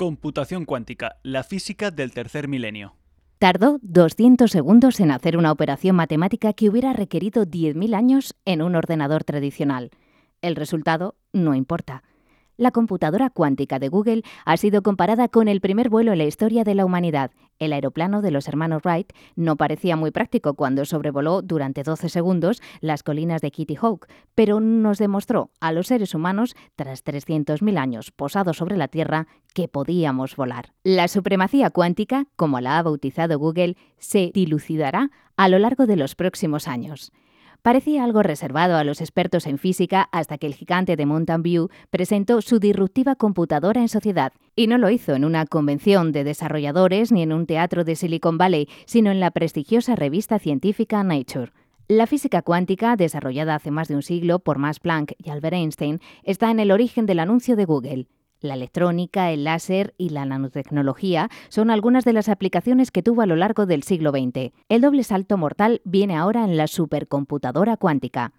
Computación cuántica, la física del tercer milenio. Tardó 200 segundos en hacer una operación matemática que hubiera requerido 10.000 años en un ordenador tradicional. El resultado no importa la computadora cuántica de Google ha sido comparada con el primer vuelo en la historia de la humanidad. El aeroplano de los hermanos Wright no parecía muy práctico cuando sobrevoló durante 12 segundos las colinas de Kitty Hawk, pero nos demostró a los seres humanos, tras 300.000 años posados sobre la Tierra, que podíamos volar. La supremacía cuántica, como la ha bautizado Google, se dilucidará a lo largo de los próximos años parecía algo reservado a los expertos en física hasta que el gigante de Mountain View presentó su disruptiva computadora en sociedad. Y no lo hizo en una convención de desarrolladores ni en un teatro de Silicon Valley, sino en la prestigiosa revista científica Nature. La física cuántica, desarrollada hace más de un siglo por Max Planck y Albert Einstein, está en el origen del anuncio de Google. La electrónica, el láser y la nanotecnología son algunas de las aplicaciones que tuvo a lo largo del siglo XX. El doble salto mortal viene ahora en la supercomputadora cuántica.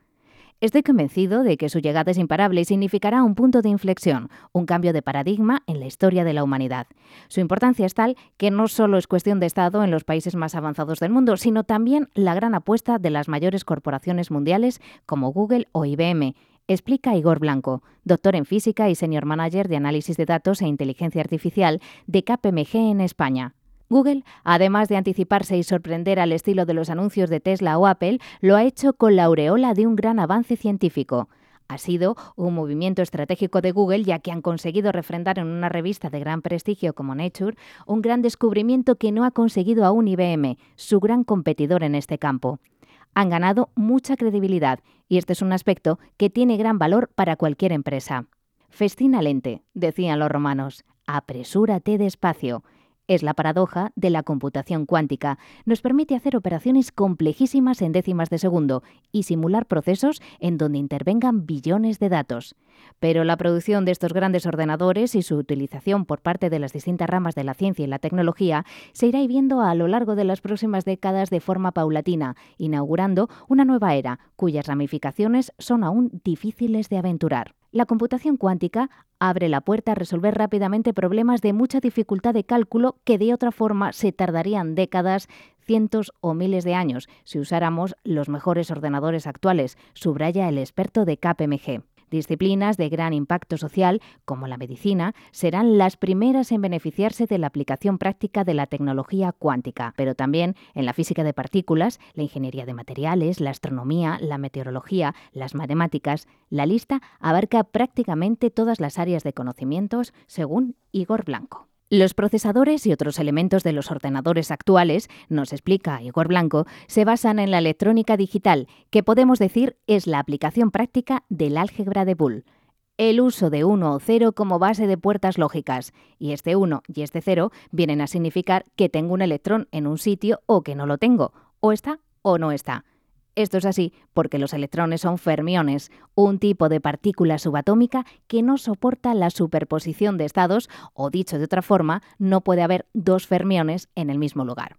Estoy convencido de que su llegada es imparable y significará un punto de inflexión, un cambio de paradigma en la historia de la humanidad. Su importancia es tal que no solo es cuestión de Estado en los países más avanzados del mundo, sino también la gran apuesta de las mayores corporaciones mundiales como Google o IBM, explica Igor Blanco, doctor en física y senior manager de análisis de datos e inteligencia artificial de KPMG en España. Google, además de anticiparse y sorprender al estilo de los anuncios de Tesla o Apple, lo ha hecho con la aureola de un gran avance científico. Ha sido un movimiento estratégico de Google ya que han conseguido refrendar en una revista de gran prestigio como Nature un gran descubrimiento que no ha conseguido aún IBM, su gran competidor en este campo han ganado mucha credibilidad y este es un aspecto que tiene gran valor para cualquier empresa. Festina lente, decían los romanos, apresúrate despacio es la paradoja de la computación cuántica. Nos permite hacer operaciones complejísimas en décimas de segundo y simular procesos en donde intervengan billones de datos. Pero la producción de estos grandes ordenadores y su utilización por parte de las distintas ramas de la ciencia y la tecnología se irá viendo a lo largo de las próximas décadas de forma paulatina, inaugurando una nueva era cuyas ramificaciones son aún difíciles de aventurar. La computación cuántica abre la puerta a resolver rápidamente problemas de mucha dificultad de cálculo que de otra forma se tardarían décadas, cientos o miles de años si usáramos los mejores ordenadores actuales, subraya el experto de KPMG. Disciplinas de gran impacto social, como la medicina, serán las primeras en beneficiarse de la aplicación práctica de la tecnología cuántica, pero también en la física de partículas, la ingeniería de materiales, la astronomía, la meteorología, las matemáticas. La lista abarca prácticamente todas las áreas de conocimientos, según Igor Blanco. Los procesadores y otros elementos de los ordenadores actuales, nos explica Igor Blanco, se basan en la electrónica digital, que podemos decir es la aplicación práctica del álgebra de Boole. El uso de 1 o 0 como base de puertas lógicas, y este 1 y este 0 vienen a significar que tengo un electrón en un sitio o que no lo tengo, o está o no está. Esto es así porque los electrones son fermiones, un tipo de partícula subatómica que no soporta la superposición de estados, o dicho de otra forma, no puede haber dos fermiones en el mismo lugar.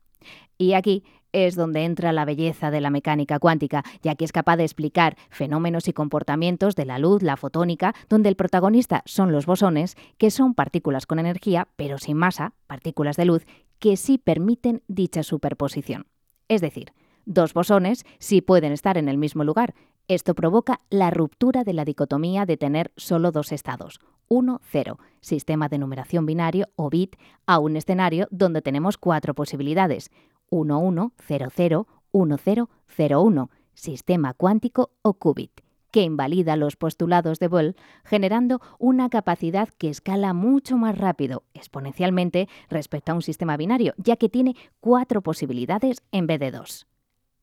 Y aquí es donde entra la belleza de la mecánica cuántica, ya que es capaz de explicar fenómenos y comportamientos de la luz, la fotónica, donde el protagonista son los bosones, que son partículas con energía, pero sin masa, partículas de luz, que sí permiten dicha superposición. Es decir, Dos bosones sí pueden estar en el mismo lugar. Esto provoca la ruptura de la dicotomía de tener solo dos estados, 1, 0, sistema de numeración binario o bit, a un escenario donde tenemos cuatro posibilidades, 1, 1, 0, 0, 1, 0, 0, 1, sistema cuántico o qubit que invalida los postulados de Boole, generando una capacidad que escala mucho más rápido, exponencialmente, respecto a un sistema binario, ya que tiene cuatro posibilidades en vez de dos.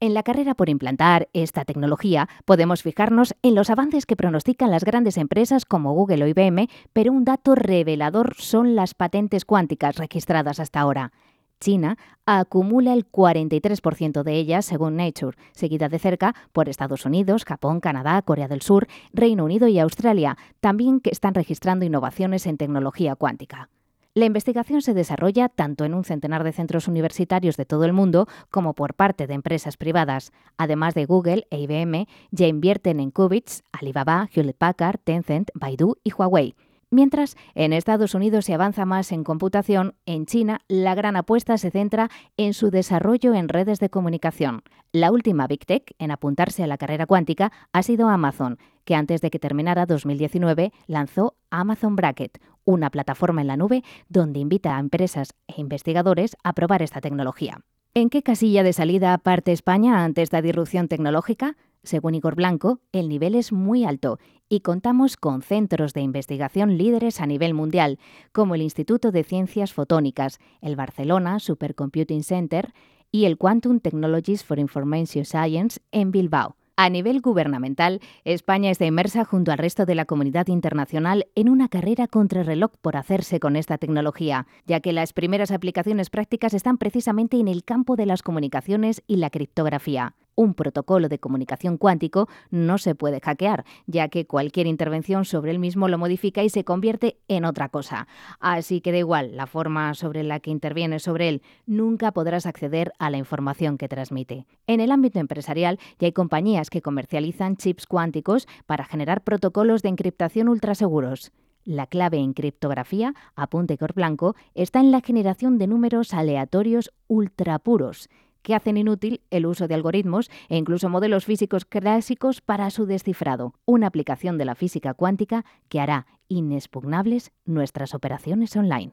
En la carrera por implantar esta tecnología podemos fijarnos en los avances que pronostican las grandes empresas como Google o IBM, pero un dato revelador son las patentes cuánticas registradas hasta ahora. China acumula el 43% de ellas, según Nature, seguida de cerca por Estados Unidos, Japón, Canadá, Corea del Sur, Reino Unido y Australia, también que están registrando innovaciones en tecnología cuántica. La investigación se desarrolla tanto en un centenar de centros universitarios de todo el mundo como por parte de empresas privadas. Además de Google e IBM, ya invierten en Qubits, Alibaba, Hewlett Packard, Tencent, Baidu y Huawei. Mientras, en Estados Unidos se avanza más en computación, en China la gran apuesta se centra en su desarrollo en redes de comunicación. La última Big Tech en apuntarse a la carrera cuántica ha sido Amazon, que antes de que terminara 2019 lanzó Amazon Bracket, una plataforma en la nube donde invita a empresas e investigadores a probar esta tecnología. ¿En qué casilla de salida parte España ante esta disrupción tecnológica? Según Igor Blanco, el nivel es muy alto y contamos con centros de investigación líderes a nivel mundial, como el Instituto de Ciencias Fotónicas, el Barcelona Supercomputing Center y el Quantum Technologies for Information Science en Bilbao. A nivel gubernamental, España está inmersa junto al resto de la comunidad internacional en una carrera contra reloj por hacerse con esta tecnología, ya que las primeras aplicaciones prácticas están precisamente en el campo de las comunicaciones y la criptografía un protocolo de comunicación cuántico no se puede hackear, ya que cualquier intervención sobre el mismo lo modifica y se convierte en otra cosa. Así que da igual la forma sobre la que interviene sobre él, nunca podrás acceder a la información que transmite. En el ámbito empresarial ya hay compañías que comercializan chips cuánticos para generar protocolos de encriptación ultraseguros. La clave en criptografía, apunte cor blanco, está en la generación de números aleatorios ultrapuros que hacen inútil el uso de algoritmos e incluso modelos físicos clásicos para su descifrado, una aplicación de la física cuántica que hará inexpugnables nuestras operaciones online.